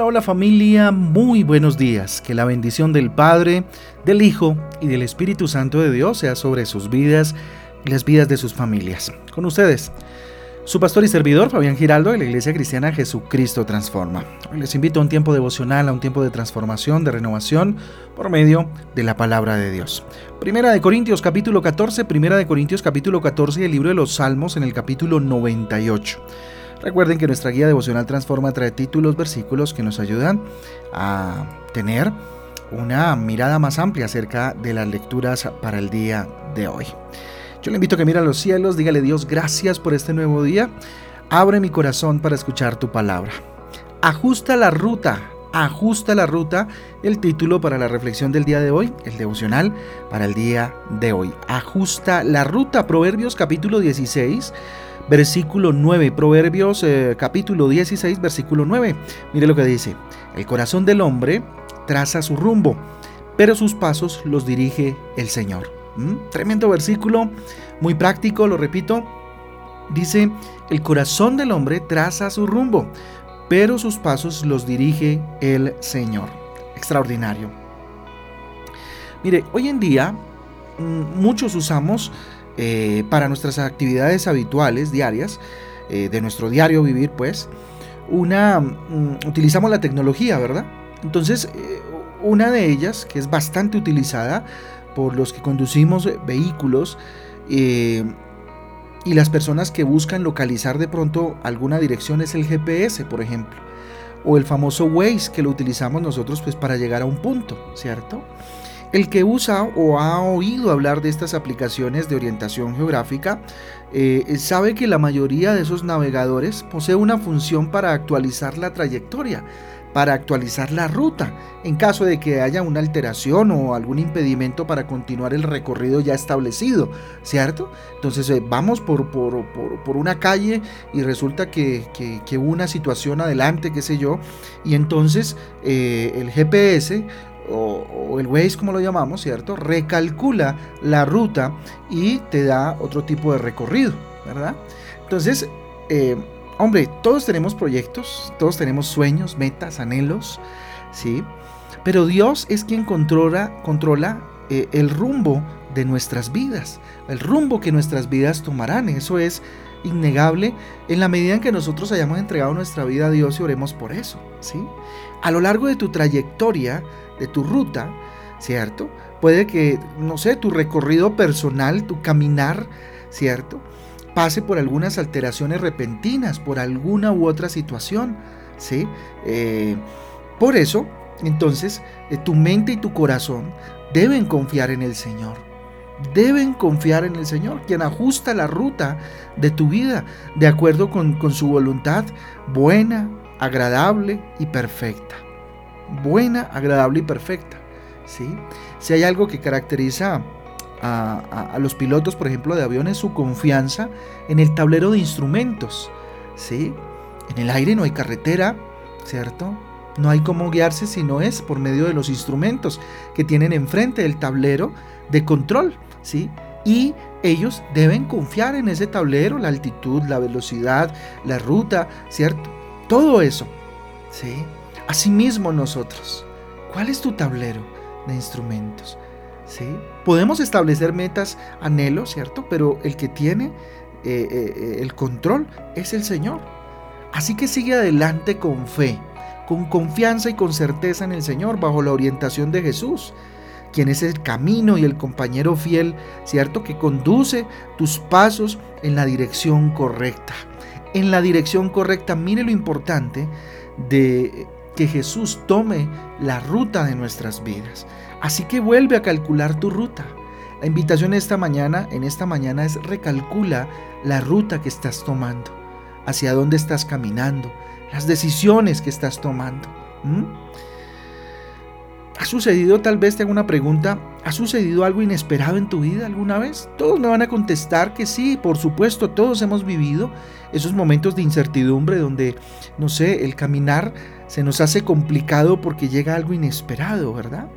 Hola, hola familia, muy buenos días. Que la bendición del Padre, del Hijo y del Espíritu Santo de Dios sea sobre sus vidas y las vidas de sus familias. Con ustedes, su pastor y servidor Fabián Giraldo de la Iglesia Cristiana Jesucristo Transforma. Hoy les invito a un tiempo devocional, a un tiempo de transformación, de renovación por medio de la palabra de Dios. Primera de Corintios capítulo 14, Primera de Corintios capítulo 14 y el libro de los Salmos en el capítulo 98. Recuerden que nuestra guía devocional Transforma trae títulos, versículos que nos ayudan a tener una mirada más amplia acerca de las lecturas para el día de hoy. Yo le invito a que mire a los cielos, dígale Dios gracias por este nuevo día, abre mi corazón para escuchar tu palabra. Ajusta la ruta, ajusta la ruta, el título para la reflexión del día de hoy, el devocional para el día de hoy. Ajusta la ruta, Proverbios capítulo 16 versículo 9, Proverbios eh, capítulo 16, versículo 9. Mire lo que dice, el corazón del hombre traza su rumbo, pero sus pasos los dirige el Señor. ¿Mm? Tremendo versículo, muy práctico, lo repito. Dice, el corazón del hombre traza su rumbo, pero sus pasos los dirige el Señor. Extraordinario. Mire, hoy en día mm, muchos usamos eh, para nuestras actividades habituales, diarias, eh, de nuestro diario vivir, pues, una, mm, utilizamos la tecnología, ¿verdad? Entonces, eh, una de ellas, que es bastante utilizada por los que conducimos vehículos, y las personas que buscan localizar de pronto alguna dirección es el GPS, por ejemplo, o el famoso Waze que lo utilizamos nosotros pues para llegar a un punto, ¿cierto? El que usa o ha oído hablar de estas aplicaciones de orientación geográfica eh, sabe que la mayoría de esos navegadores posee una función para actualizar la trayectoria, para actualizar la ruta, en caso de que haya una alteración o algún impedimento para continuar el recorrido ya establecido, ¿cierto? Entonces eh, vamos por, por, una calle y resulta que, hubo una situación adelante, qué sé yo, y entonces eh, el GPS o, el Waze como lo llamamos, ¿cierto? Recalcula la ruta y te da otro tipo de recorrido, ¿verdad? Entonces, eh, hombre, todos tenemos proyectos, todos tenemos sueños, metas, anhelos, ¿sí? Pero Dios es quien controla, controla eh, el rumbo de nuestras vidas, el rumbo que nuestras vidas tomarán. Eso es innegable en la medida en que nosotros hayamos entregado nuestra vida a Dios y oremos por eso, ¿sí? A lo largo de tu trayectoria, de tu ruta, ¿cierto? Puede que, no sé, tu recorrido personal, tu caminar, ¿cierto? Pase por algunas alteraciones repentinas, por alguna u otra situación, ¿sí? Eh, por eso, entonces, eh, tu mente y tu corazón deben confiar en el Señor. Deben confiar en el Señor, quien ajusta la ruta de tu vida de acuerdo con, su voluntad buena, agradable y perfecta buena, agradable y perfecta. ¿sí? Si hay algo que caracteriza a, los pilotos, por ejemplo, de aviones, su confianza en el tablero de instrumentos. ¿sí? En el aire no hay carretera, ¿cierto? No hay cómo guiarse si no es por medio de los instrumentos que tienen enfrente del tablero de control, ¿sí? Y ellos deben confiar en ese tablero, la altitud, la velocidad, la ruta, ¿cierto? Todo eso, ¿sí? Asimismo nosotros, ¿cuál es tu tablero de instrumentos? ¿Sí? Podemos establecer metas, anhelos, ¿cierto? Pero el que tiene eh, eh, el control es el Señor. Así que sigue adelante con fe, con confianza y con certeza en el Señor, bajo la orientación de Jesús, quien es el camino y el compañero fiel, ¿cierto? Que conduce tus pasos en la dirección correcta. En la dirección correcta, mire lo importante de que Jesús tome la ruta de nuestras vidas. Así que vuelve a calcular tu ruta. La invitación esta mañana, en esta mañana es recalcula la ruta que estás tomando, hacia dónde estás caminando, las decisiones que estás tomando. ¿Ha sucedido, tal vez te hago una pregunta, ¿ha sucedido algo inesperado en tu vida alguna vez? Todos me van a contestar que sí, por supuesto, todos hemos vivido esos momentos de incertidumbre donde, no sé, el caminar se nos hace complicado porque llega algo inesperado, ¿verdad?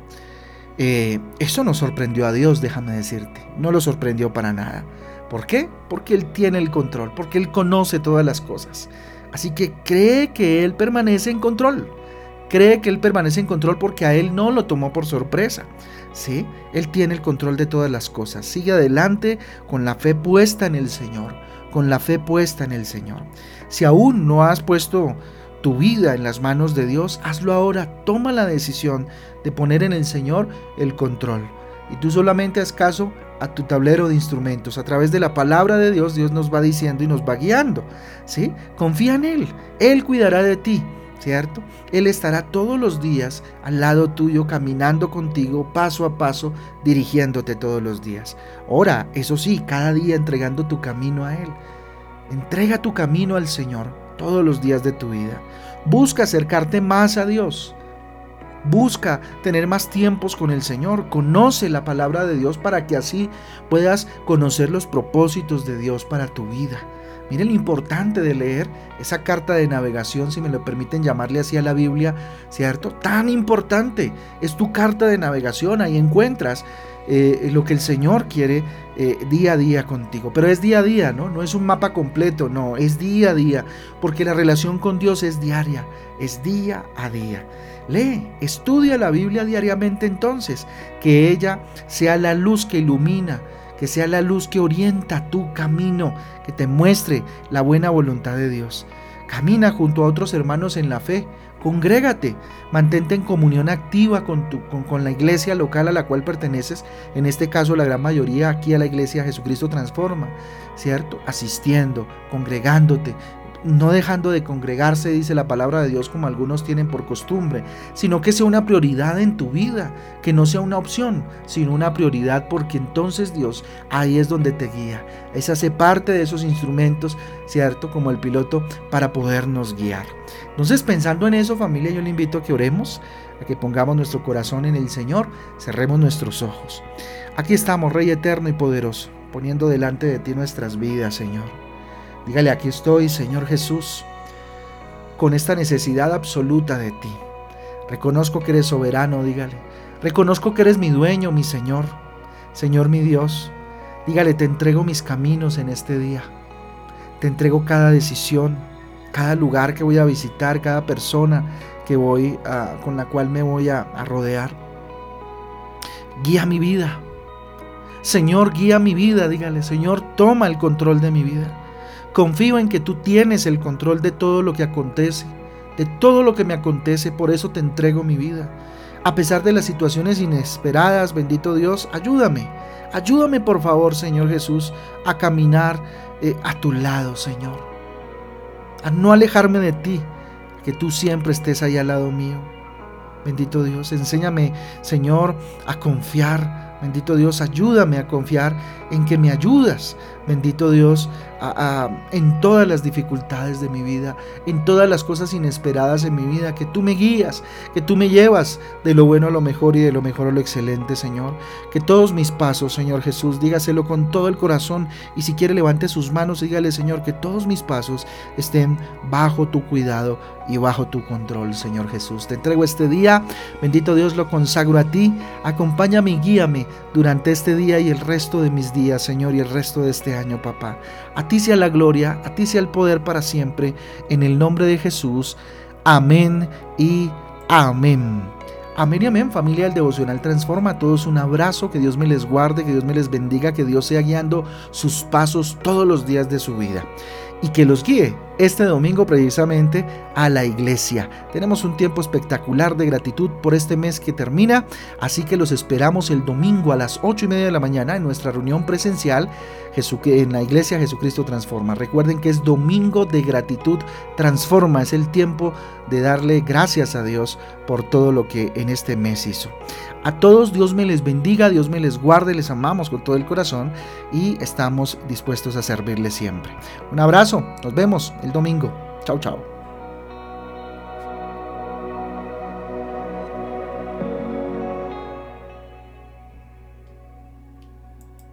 Eh, eso no sorprendió a Dios, déjame decirte, no lo sorprendió para nada. ¿Por qué? Porque Él tiene el control, porque Él conoce todas las cosas. Así que cree que Él permanece en control. cree que Él permanece en control porque a Él no lo tomó por sorpresa. ¿sí? Él tiene el control de todas las cosas. Sigue adelante con la fe puesta en el Señor, con la fe puesta en el Señor. Si aún no has puesto tu vida en las manos de Dios, hazlo ahora. Toma la decisión de poner en el Señor el control. Y tú solamente haz caso a tu tablero de instrumentos. A través de la palabra de Dios, Dios nos va diciendo y nos va guiando. ¿sí? Confía en Él. Él cuidará de ti. ¿cierto? Él estará todos los días al lado tuyo, caminando contigo, paso a paso, dirigiéndote todos los días. Ora, eso sí, cada día entregando tu camino a Él. Entrega tu camino al Señor todos los días de tu vida. Busca acercarte más a Dios. Busca tener más tiempos con el Señor. Conoce la palabra de Dios para que así puedas conocer los propósitos de Dios para tu vida. Miren lo importante de leer esa carta de navegación, si me lo permiten llamarle así a la Biblia, ¿cierto? Tan importante. Es tu carta de navegación, ahí encuentras eh, lo que el Señor quiere eh, día a día contigo. Pero es día a día, ¿no? No es un mapa completo, no, es día a día, porque la relación con Dios es diaria, es día a día. Lee, estudia la Biblia diariamente entonces, que ella sea la luz que ilumina que sea la luz que orienta tu camino, que te muestre la buena voluntad de Dios. Camina junto a otros hermanos en la fe, congrégate, mantente en comunión activa con, tu, con, la iglesia local a la cual perteneces, en este caso la gran mayoría aquí a la iglesia Jesucristo Transforma, ¿cierto? Asistiendo, congregándote, no dejando de congregarse, dice la palabra de Dios, como algunos tienen por costumbre, sino que sea una prioridad en tu vida, que no sea una opción, sino una prioridad, porque entonces Dios ahí es donde te guía. Es hace parte de esos instrumentos, ¿cierto? Como el piloto, para podernos guiar. Entonces, pensando en eso, familia, yo le invito a que oremos, a que pongamos nuestro corazón en el Señor, cerremos nuestros ojos. Aquí estamos, Rey eterno y poderoso, poniendo delante de ti nuestras vidas, Señor. Dígale, aquí estoy, Señor Jesús, con esta necesidad absoluta de ti. Reconozco que eres soberano, dígale. Reconozco que eres mi dueño, mi Señor. Señor mi Dios, dígale, te entrego mis caminos en este día. Te entrego cada decisión, cada lugar que voy a visitar, cada persona que voy a, con la cual me voy a, a rodear. Guía mi vida. Señor, guía mi vida, dígale, Señor, toma el control de mi vida. Confío en que tú tienes el control de todo lo que acontece, de todo lo que me acontece, por eso te entrego mi vida. A pesar de las situaciones inesperadas, bendito Dios, ayúdame. Ayúdame por favor, Señor Jesús, a caminar eh, a tu lado, Señor. A no alejarme de ti, que tú siempre estés ahí al lado mío. Bendito Dios, enséñame, Señor, a confiar. Bendito Dios, ayúdame a confiar en que me ayudas. Bendito Dios, en todas las dificultades de mi vida, en todas las cosas inesperadas en mi vida, que tú me guías, que tú me llevas de lo bueno a lo mejor y de lo mejor a lo excelente, Señor. Que todos mis pasos, Señor Jesús, dígaselo con todo el corazón y si quiere levante sus manos y dígale, Señor, que todos mis pasos estén bajo tu cuidado y bajo tu control, Señor Jesús. Te entrego este día, bendito Dios, lo consagro a ti. Acompáñame y guíame durante este día y el resto de mis días, Señor, y el resto de este año, papá. A ti sea la gloria, a ti sea el poder para siempre, en el nombre de Jesús. Amén y amén. Amén y amén, familia del Devocional Transforma. A todos un abrazo, que Dios me les guarde, que Dios me les bendiga, que Dios sea guiando sus pasos todos los días de su vida y que los guíe este domingo precisamente a la iglesia. Tenemos un tiempo espectacular de gratitud por este mes que termina, así que los esperamos el domingo a las 8 y media de la mañana en nuestra reunión presencial en la iglesia Jesucristo Transforma. Recuerden que es domingo de gratitud transforma, es el tiempo de darle gracias a Dios por todo lo que en este mes hizo. A todos Dios me les bendiga, Dios me les guarde, les amamos con todo el corazón y estamos dispuestos a servirles siempre. Un abrazo, nos vemos el domingo. Chao, chao.